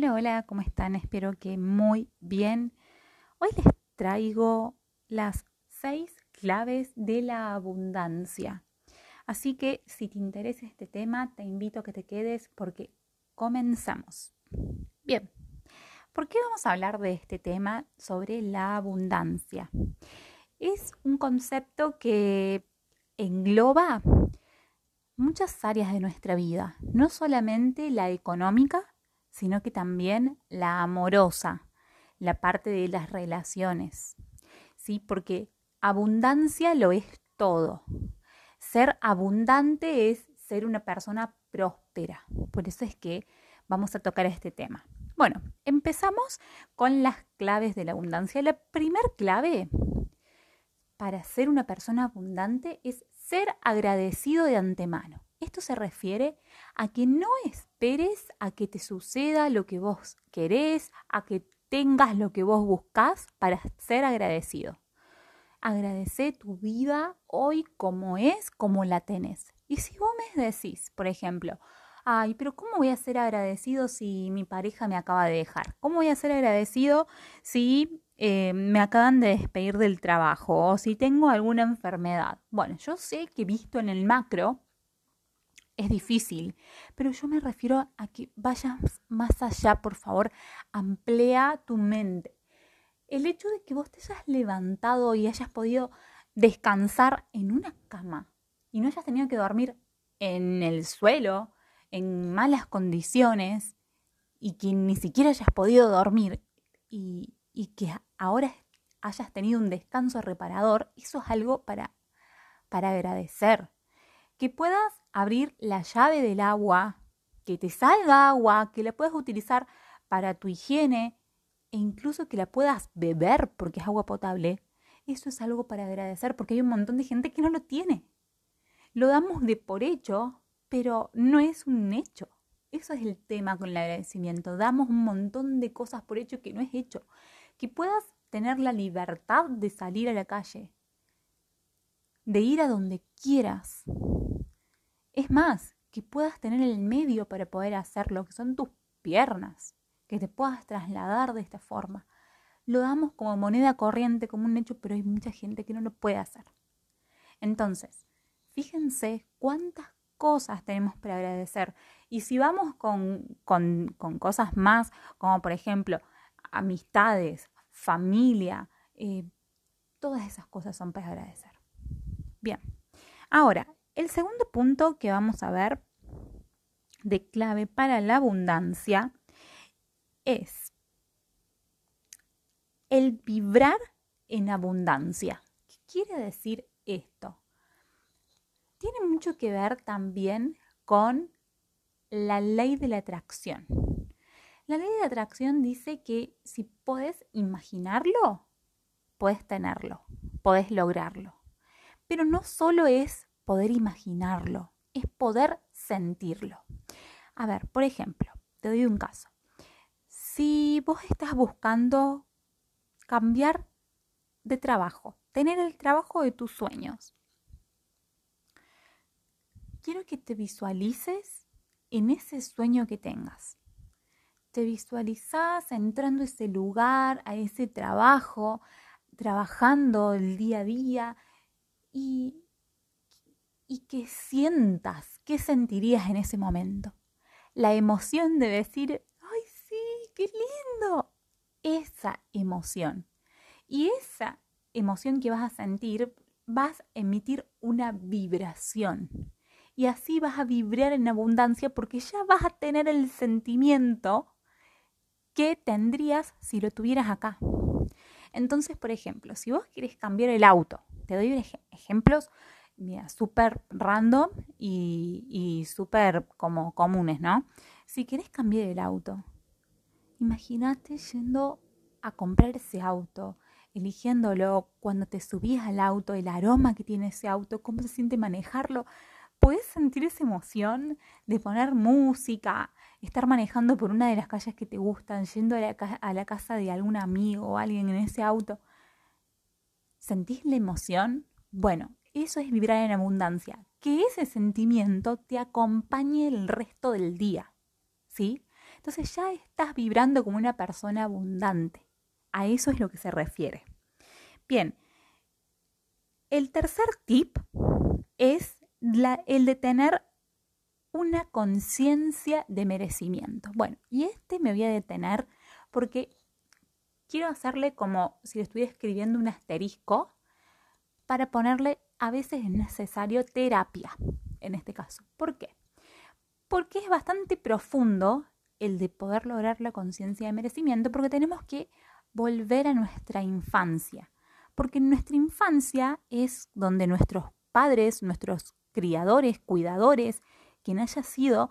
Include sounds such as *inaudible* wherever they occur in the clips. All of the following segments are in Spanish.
Hola, hola, ¿cómo están? Espero que muy bien. Hoy les traigo las seis claves de la abundancia. Así que si te interesa este tema, te invito a que te quedes porque comenzamos. Bien, ¿por qué vamos a hablar de este tema sobre la abundancia? Es un concepto que engloba muchas áreas de nuestra vida, no solamente la económica, sino que también la amorosa, la parte de las relaciones. ¿Sí? Porque abundancia lo es todo. Ser abundante es ser una persona próspera. Por eso es que vamos a tocar este tema. Bueno, empezamos con las claves de la abundancia. La primer clave para ser una persona abundante es ser agradecido de antemano. Esto se refiere a que no esperes a que te suceda lo que vos querés, a que tengas lo que vos buscás para ser agradecido. Agradece tu vida hoy como es, como la tenés. Y si vos me decís, por ejemplo, ay, pero ¿cómo voy a ser agradecido si mi pareja me acaba de dejar? ¿Cómo voy a ser agradecido si eh, me acaban de despedir del trabajo o si tengo alguna enfermedad? Bueno, yo sé que visto en el macro, es difícil, pero yo me refiero a que vayas más allá, por favor, amplía tu mente. El hecho de que vos te hayas levantado y hayas podido descansar en una cama y no hayas tenido que dormir en el suelo, en malas condiciones, y que ni siquiera hayas podido dormir y, y que ahora hayas tenido un descanso reparador, eso es algo para, para agradecer. Que puedas abrir la llave del agua, que te salga agua, que la puedas utilizar para tu higiene e incluso que la puedas beber porque es agua potable, eso es algo para agradecer porque hay un montón de gente que no lo tiene. Lo damos de por hecho, pero no es un hecho. Eso es el tema con el agradecimiento. Damos un montón de cosas por hecho que no es hecho. Que puedas tener la libertad de salir a la calle, de ir a donde quieras, es más, que puedas tener el medio para poder hacerlo, que son tus piernas, que te puedas trasladar de esta forma. Lo damos como moneda corriente, como un hecho, pero hay mucha gente que no lo puede hacer. Entonces, fíjense cuántas cosas tenemos para agradecer. Y si vamos con, con, cosas más, como por ejemplo amistades, familia, eh, todas esas cosas son para agradecer. Bien, ahora, el segundo punto que vamos a ver de clave para la abundancia es el vibrar en abundancia. ¿Qué quiere decir esto? Tiene mucho que ver también con la ley de la atracción. La ley de la atracción dice que si puedes imaginarlo, puedes tenerlo, puedes lograrlo. Pero no solo es poder imaginarlo, es poder sentirlo. A ver, por ejemplo, te doy un caso. Si vos estás buscando cambiar de trabajo, tener el trabajo de tus sueños, quiero que te visualices en ese sueño que tengas. Te visualizás entrando a ese lugar, a ese trabajo, trabajando el día a día y y que sientas, qué sentirías en ese momento. La emoción de decir, ay, sí, qué lindo. Esa emoción. Y esa emoción que vas a sentir, vas a emitir una vibración. Y así vas a vibrar en abundancia porque ya vas a tener el sentimiento que tendrías si lo tuvieras acá. Entonces, por ejemplo, si vos quieres cambiar el auto, te doy ejemplos súper random y, y súper como comunes, ¿no? Si querés cambiar el auto, imagínate yendo a comprar ese auto, eligiéndolo, cuando te subís al auto, el aroma que tiene ese auto, cómo se siente manejarlo. Puedes sentir esa emoción de poner música, estar manejando por una de las calles que te gustan, yendo a la, a la casa de algún amigo o alguien en ese auto. ¿Sentís la emoción? Bueno, eso es vibrar en abundancia. Que ese sentimiento te acompañe el resto del día. ¿Sí? Entonces ya estás vibrando como una persona abundante. A eso es lo que se refiere. Bien, el tercer tip es el de tener una conciencia de merecimiento. Bueno, y este me voy a detener porque quiero hacerle como si le estuviera escribiendo un asterisco para ponerle, a veces es necesario terapia, en este caso. ¿Por qué? Porque es bastante profundo el de poder lograr la conciencia de merecimiento, porque tenemos que volver a nuestra infancia. Porque nuestra infancia es donde nuestros padres, nuestros criadores, cuidadores, quien haya sido,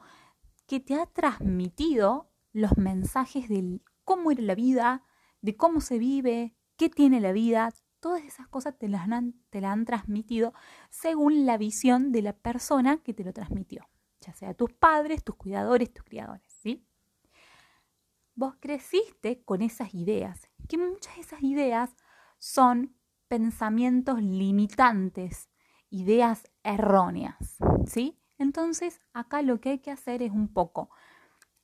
que te ha transmitido los mensajes de cómo era la vida, de cómo se vive, qué tiene la vida, todas esas cosas te las han, te la han transmitido según la visión de la persona que te lo transmitió, ya sea tus padres, tus cuidadores, tus criadores, ¿sí? Vos creciste con esas ideas, que muchas de esas ideas son pensamientos limitantes, ideas erróneas, ¿sí? Entonces, acá lo que hay que hacer es un poco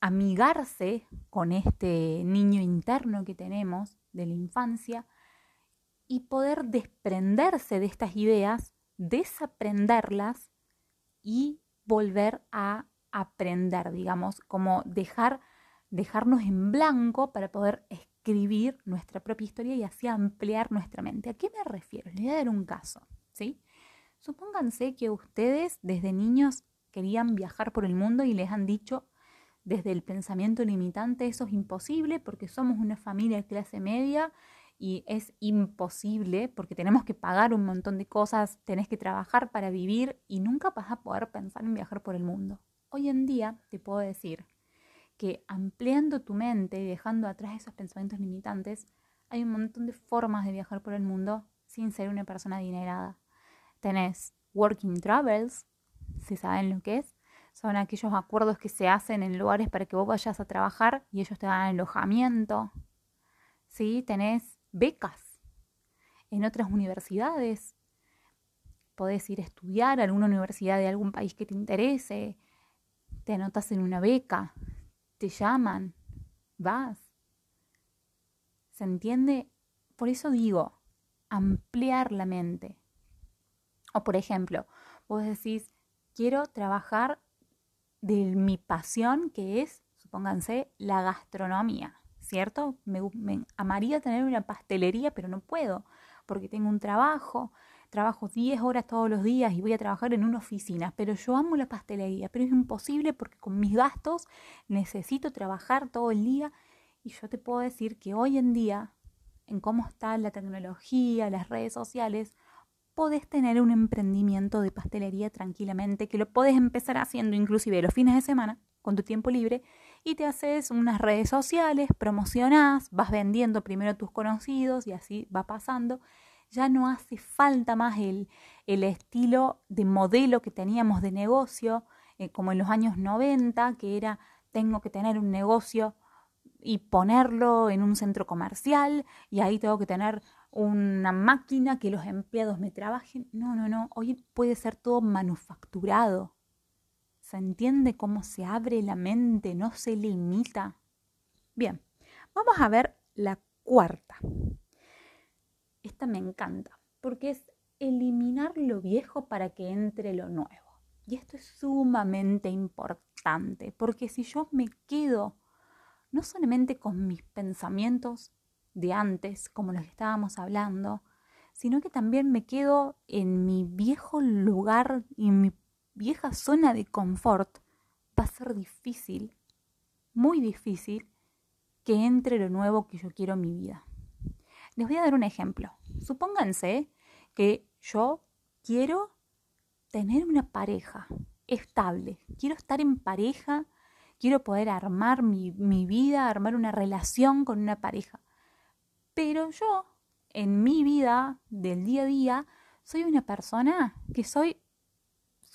amigarse con este niño interno que tenemos de la infancia y poder desprenderse de estas ideas, desaprenderlas y volver a aprender, digamos, como dejar dejarnos en blanco para poder escribir nuestra propia historia y así ampliar nuestra mente. ¿A qué me refiero? Les voy a dar un caso, ¿sí? Supónganse que ustedes desde niños querían viajar por el mundo y les han dicho desde el pensamiento limitante eso es imposible porque somos una familia de clase media y es imposible porque tenemos que pagar un montón de cosas, tenés que trabajar para vivir y nunca vas a poder pensar en viajar por el mundo. Hoy en día te puedo decir que ampliando tu mente y dejando atrás esos pensamientos limitantes, hay un montón de formas de viajar por el mundo sin ser una persona adinerada. Tenés working travels, si saben lo que es. Son aquellos acuerdos que se hacen en lugares para que vos vayas a trabajar y ellos te dan alojamiento. ¿Sí? Tenés becas en otras universidades. Podés ir a estudiar a alguna universidad de algún país que te interese. Te anotas en una beca. Te llaman. Vas. ¿Se entiende? Por eso digo, ampliar la mente. O por ejemplo, vos decís, quiero trabajar de mi pasión, que es, supónganse, la gastronomía, ¿cierto? Me, amaría tener una pastelería, pero no puedo, porque tengo un trabajo, trabajo 10 horas todos los días y voy a trabajar en una oficina, pero yo amo la pastelería, pero es imposible porque con mis gastos necesito trabajar todo el día y yo te puedo decir que hoy en día, en cómo está la tecnología, las redes sociales, podés tener un emprendimiento de pastelería tranquilamente, que lo podés empezar haciendo inclusive los fines de semana, con tu tiempo libre, y te haces unas redes sociales, promocionás, vas vendiendo primero a tus conocidos y así va pasando. Ya no hace falta más el, el estilo de modelo que teníamos de negocio, eh, como en los años 90, que era tengo que tener un negocio y ponerlo en un centro comercial y ahí tengo que tener una máquina que los empleados me trabajen. No, no, no. Hoy puede ser todo manufacturado. ¿Se entiende cómo se abre la mente? No se limita. Bien, vamos a ver la cuarta. Esta me encanta porque es eliminar lo viejo para que entre lo nuevo. Y esto es sumamente importante porque si yo me quedo no solamente con mis pensamientos de antes, como los que estábamos hablando, sino que también me quedo en mi viejo lugar y en mi vieja zona de confort, va a ser difícil, muy difícil, que entre lo nuevo que yo quiero en mi vida. Les voy a dar un ejemplo. Supónganse que yo quiero tener una pareja estable, quiero estar en pareja, quiero poder armar mi, mi vida, armar una relación con una pareja. Pero yo, en mi vida del día a día, soy una persona que soy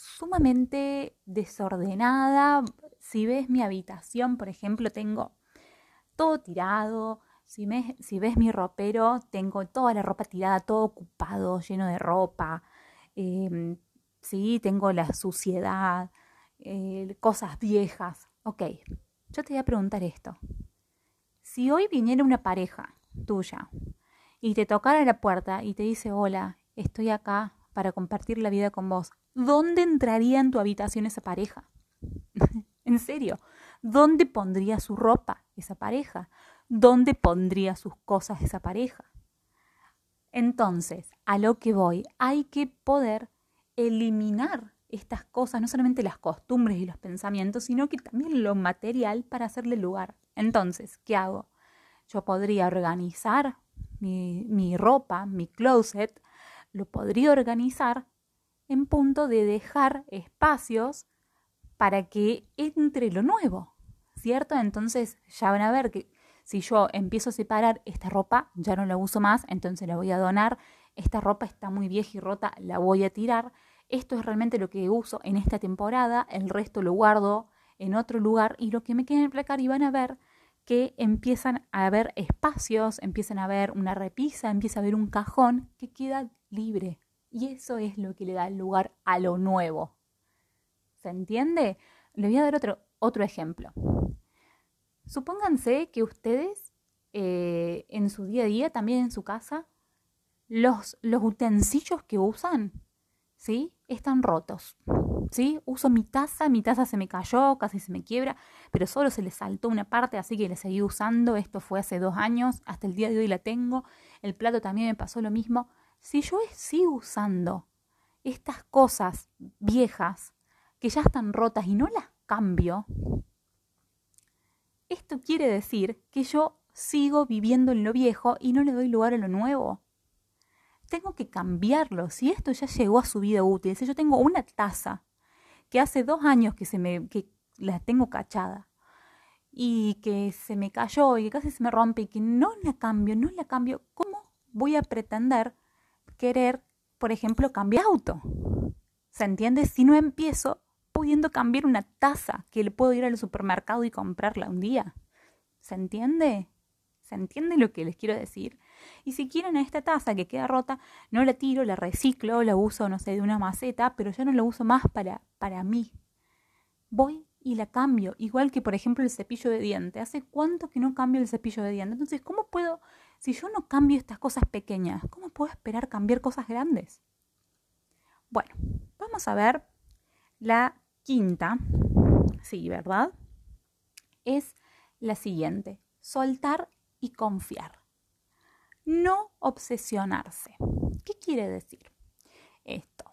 sumamente desordenada. Si ves mi habitación, por ejemplo, tengo todo tirado. Si, ves mi ropero, tengo toda la ropa tirada, todo ocupado, lleno de ropa. Em, sí, tengo la suciedad, eh, cosas viejas. Ok, yo te voy a preguntar esto. Si hoy viniera una pareja tuya y te tocara la puerta y te dice, hola, estoy acá para compartir la vida con vos, ¿dónde entraría en tu habitación esa pareja? *laughs* en serio, ¿dónde pondría su ropa esa pareja? ¿Dónde pondría sus cosas esa pareja? Entonces, a lo que voy, hay que poder eliminar estas cosas, no solamente las costumbres y los pensamientos, sino que también lo material para hacerle lugar. Entonces, ¿qué hago? Yo podría organizar mi, mi ropa, mi closet, lo podría organizar en punto de dejar espacios para que entre lo nuevo, ¿cierto? Entonces ya van a ver que si yo empiezo a separar esta ropa, ya no la uso más, entonces la voy a donar, esta ropa está muy vieja y rota, la voy a tirar, esto es realmente lo que uso en esta temporada, el resto lo guardo en otro lugar y lo que me queda en el placar y van a ver que empiezan a haber espacios, empiezan a haber una repisa, empieza a haber un cajón que queda libre. Y eso es lo que le da lugar a lo nuevo. ¿Se entiende? Le voy a dar otro, otro ejemplo. Supónganse que ustedes eh, en su día a día, también en su casa, los, los utensilios que usan ¿sí? Están rotos, ¿sí? Uso mi taza, mi taza se me cayó, casi se me quiebra, pero solo se le saltó una parte, así que la seguí usando. Esto fue hace dos años, hasta el día de hoy la tengo. El plato también me pasó lo mismo. Si yo sigo usando estas cosas viejas que ya están rotas y no las cambio, esto quiere decir que yo sigo viviendo en lo viejo y no le doy lugar a lo nuevo tengo que cambiarlo. Si esto ya llegó a su vida útil, si yo tengo una taza que hace dos años que, se me, que la tengo cachada y que se me cayó y que casi se me rompe y que no la cambio, no la cambio, ¿cómo voy a pretender querer, por ejemplo, cambiar auto? ¿Se entiende? Si no empiezo pudiendo cambiar una taza que le puedo ir al supermercado y comprarla un día. ¿Se entiende? ¿Se entiende lo que les quiero decir? Y si quieren esta taza que queda rota, no la tiro, la reciclo, la uso, no sé, de una maceta, pero yo no la uso más para, para mí. Voy y la cambio, igual que por ejemplo el cepillo de diente. ¿Hace cuánto que no cambio el cepillo de diente? Entonces, ¿cómo puedo, si yo no cambio estas cosas pequeñas, cómo puedo esperar cambiar cosas grandes? Bueno, vamos a ver la quinta, sí, ¿verdad? Es la siguiente, soltar y confiar. No obsesionarse. ¿Qué quiere decir esto?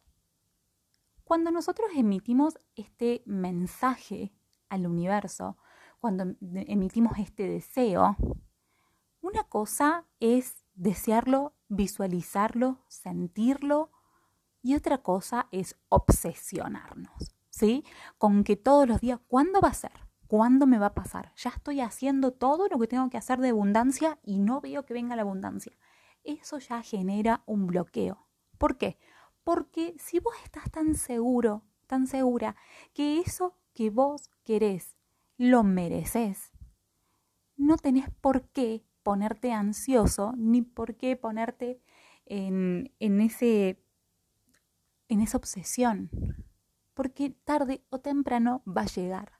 Cuando nosotros emitimos este mensaje al universo, cuando emitimos este deseo, una cosa es desearlo, visualizarlo, sentirlo, y otra cosa es obsesionarnos, ¿sí? Con que todos los días, ¿cuándo va a ser? ¿Cuándo me va a pasar? Ya estoy haciendo todo lo que tengo que hacer de abundancia y no veo que venga la abundancia. Eso ya genera un bloqueo. ¿Por qué? Porque si vos estás tan seguro, tan segura, que eso que vos querés lo mereces, no tenés por qué ponerte ansioso ni por qué ponerte en, en, ese, en esa obsesión. Porque tarde o temprano va a llegar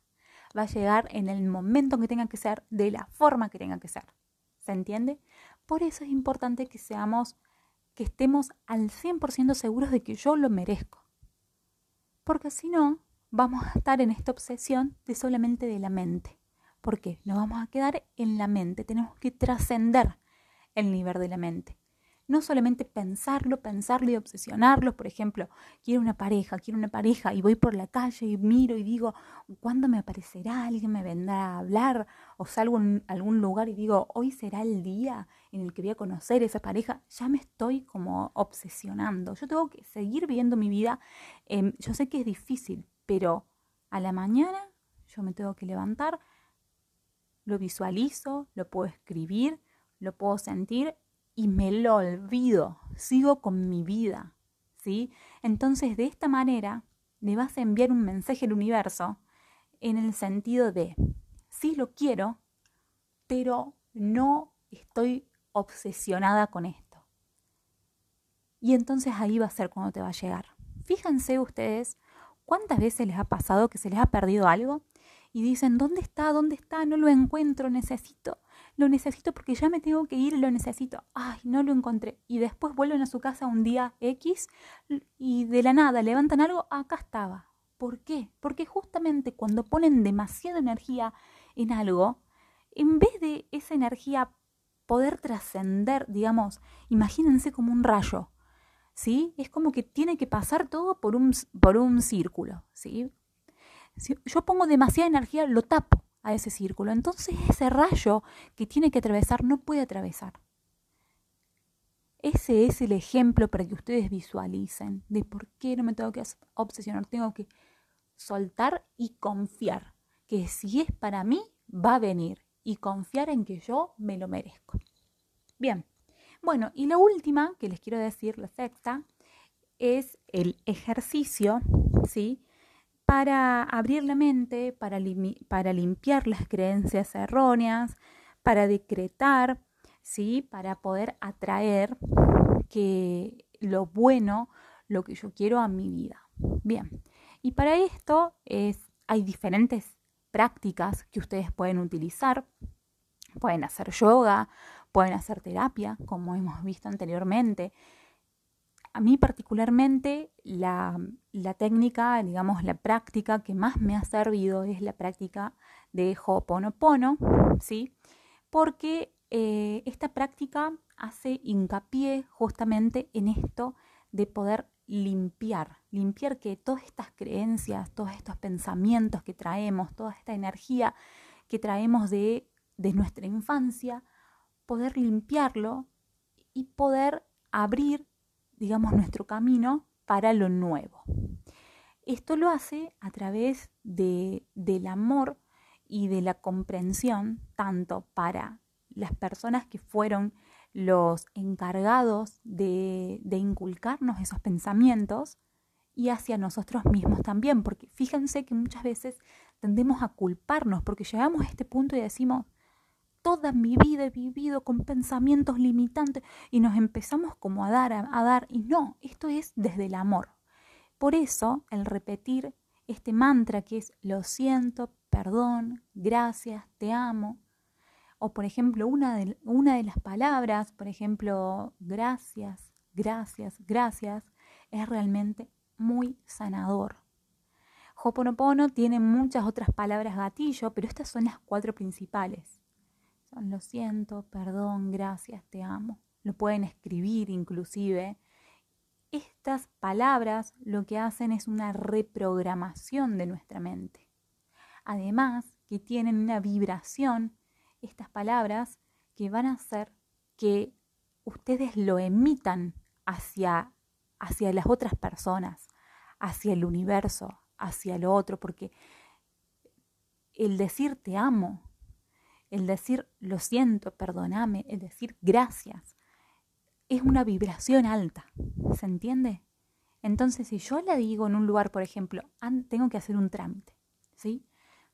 va a llegar en el momento que tenga que ser, de la forma que tenga que ser. ¿Se entiende? Por eso es importante que seamos, que estemos al 100% seguros de que yo lo merezco. Porque si no, vamos a estar en esta obsesión de solamente de la mente. ¿Por qué? Nos vamos a quedar en la mente. Tenemos que trascender el nivel de la mente no solamente pensarlo, pensarlo y obsesionarlo, por ejemplo, quiero una pareja, quiero una pareja y voy por la calle y miro y digo, ¿cuándo me aparecerá? ¿Alguien me vendrá a hablar? O salgo en algún lugar y digo, hoy será el día en el que voy a conocer esa pareja, ya me estoy como obsesionando. Yo tengo que seguir viendo mi vida. Em, yo sé que es difícil, pero a la mañana yo me tengo que levantar, lo visualizo, lo puedo escribir, lo puedo sentir y me lo olvido, sigo con mi vida, ¿sí? Entonces, de esta manera, le vas a enviar un mensaje al universo en el sentido de, sí lo quiero, pero no estoy obsesionada con esto. Y entonces ahí va a ser cuando te va a llegar. Fíjense ustedes cuántas veces les ha pasado que se les ha perdido algo y dicen, ¿dónde está? ¿Dónde está? No lo encuentro, necesito, lo necesito porque ya me tengo que ir, lo necesito. Ay, no lo encontré. Y después vuelven a su casa un día X y de la nada levantan algo, acá estaba. ¿Por qué? Porque justamente cuando ponen demasiada energía en algo, en vez de esa energía poder trascender, digamos, imagínense como un rayo, ¿sí? Es como que tiene que pasar todo por un, por un círculo, ¿sí? Si yo pongo demasiada energía, lo tapo a ese círculo. Entonces ese rayo que tiene que atravesar no puede atravesar. Ese es el ejemplo para que ustedes visualicen de por qué no me tengo que obsesionar, tengo que soltar y confiar que si es para mí, va a venir y confiar en que yo me lo merezco. Bien, bueno, y la última que les quiero decir, la sexta, es el ejercicio, ¿sí? Para abrir la mente, para, limpiar las creencias erróneas, para decretar, ¿sí? Para poder atraer que lo bueno, lo que yo quiero a mi vida. Bien, y para esto es, hay diferentes prácticas que ustedes pueden utilizar. Pueden hacer yoga, pueden hacer terapia, como hemos visto anteriormente. A mí particularmente la, técnica, digamos, la práctica que más me ha servido es la práctica de Ho'oponopono, ¿sí? Porque eh, esta práctica hace hincapié justamente en esto de poder limpiar, limpiar que todas estas creencias, todos estos pensamientos que traemos, toda esta energía que traemos de, de nuestra infancia, poder limpiarlo y poder abrir, digamos, nuestro camino para lo nuevo. Esto lo hace a través de, del amor y de la comprensión, tanto para las personas que fueron los encargados de, inculcarnos esos pensamientos y hacia nosotros mismos también, porque fíjense que muchas veces tendemos a culparnos porque llegamos a este punto y decimos, toda mi vida he vivido con pensamientos limitantes y nos empezamos como a dar, a, dar, y no, esto es desde el amor. Por eso el repetir este mantra que es lo siento, perdón, gracias, te amo, o por ejemplo, una de, una de las palabras, por ejemplo, gracias, gracias, gracias, es realmente muy sanador. Hoponopono tiene muchas otras palabras gatillo, pero estas son las cuatro principales. Lo siento, perdón, gracias, te amo. Lo pueden escribir inclusive. Estas palabras lo que hacen es una reprogramación de nuestra mente. Además, que tienen una vibración estas palabras que van a hacer que ustedes lo emitan hacia, hacia las otras personas, hacia el universo, hacia lo otro, porque el decir te amo, el decir lo siento, perdóname, el decir gracias, es una vibración alta, ¿se entiende? Entonces, si yo le digo en un lugar, por ejemplo, tengo que hacer un trámite, ¿sí?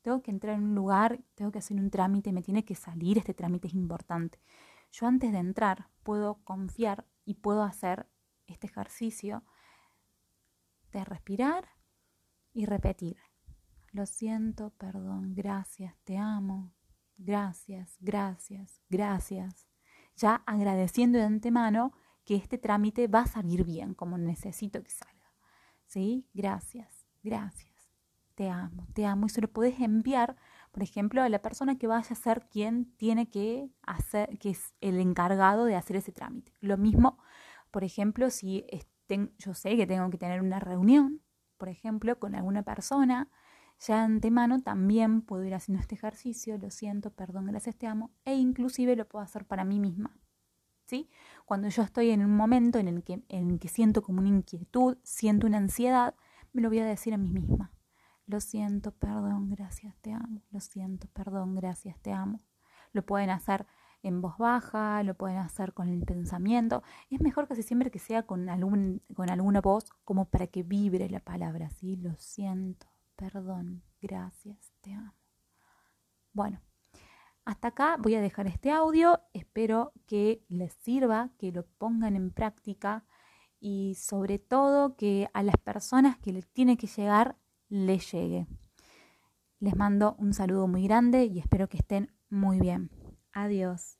tengo que entrar en un lugar, tengo que hacer un trámite, me tiene que salir, este trámite es importante. Yo antes de entrar puedo confiar y puedo hacer este ejercicio de respirar y repetir. Lo siento, perdón, gracias, te amo, gracias, gracias, gracias. Ya agradeciendo de antemano que este trámite va a salir bien, como necesito que salga. ¿Sí? Gracias, gracias te amo, te amo, y se lo puedes enviar, por ejemplo, a la persona que vaya a ser quien tiene que hacer, que es el encargado de hacer ese trámite. Lo mismo, por ejemplo, si estén, yo sé que tengo que tener una reunión, por ejemplo, con alguna persona, ya de antemano también puedo ir haciendo este ejercicio, lo siento, perdón, gracias, te amo, e inclusive lo puedo hacer para mí misma. ¿Sí? Cuando yo estoy en un momento en el que, en el que siento como una inquietud, siento una ansiedad, me lo voy a decir a mí misma. Lo siento, perdón, gracias, te amo. Lo siento, perdón, gracias, te amo. Lo pueden hacer en voz baja, lo pueden hacer con el pensamiento. Es mejor casi siempre que sea con, algún, con alguna voz como para que vibre la palabra, ¿sí? Lo siento, perdón, gracias, te amo. Bueno, hasta acá voy a dejar este audio. Espero que les sirva, que lo pongan en práctica y sobre todo que a las personas que les tiene que llegar le llegue. Les mando un saludo muy grande y espero que estén muy bien. Adiós.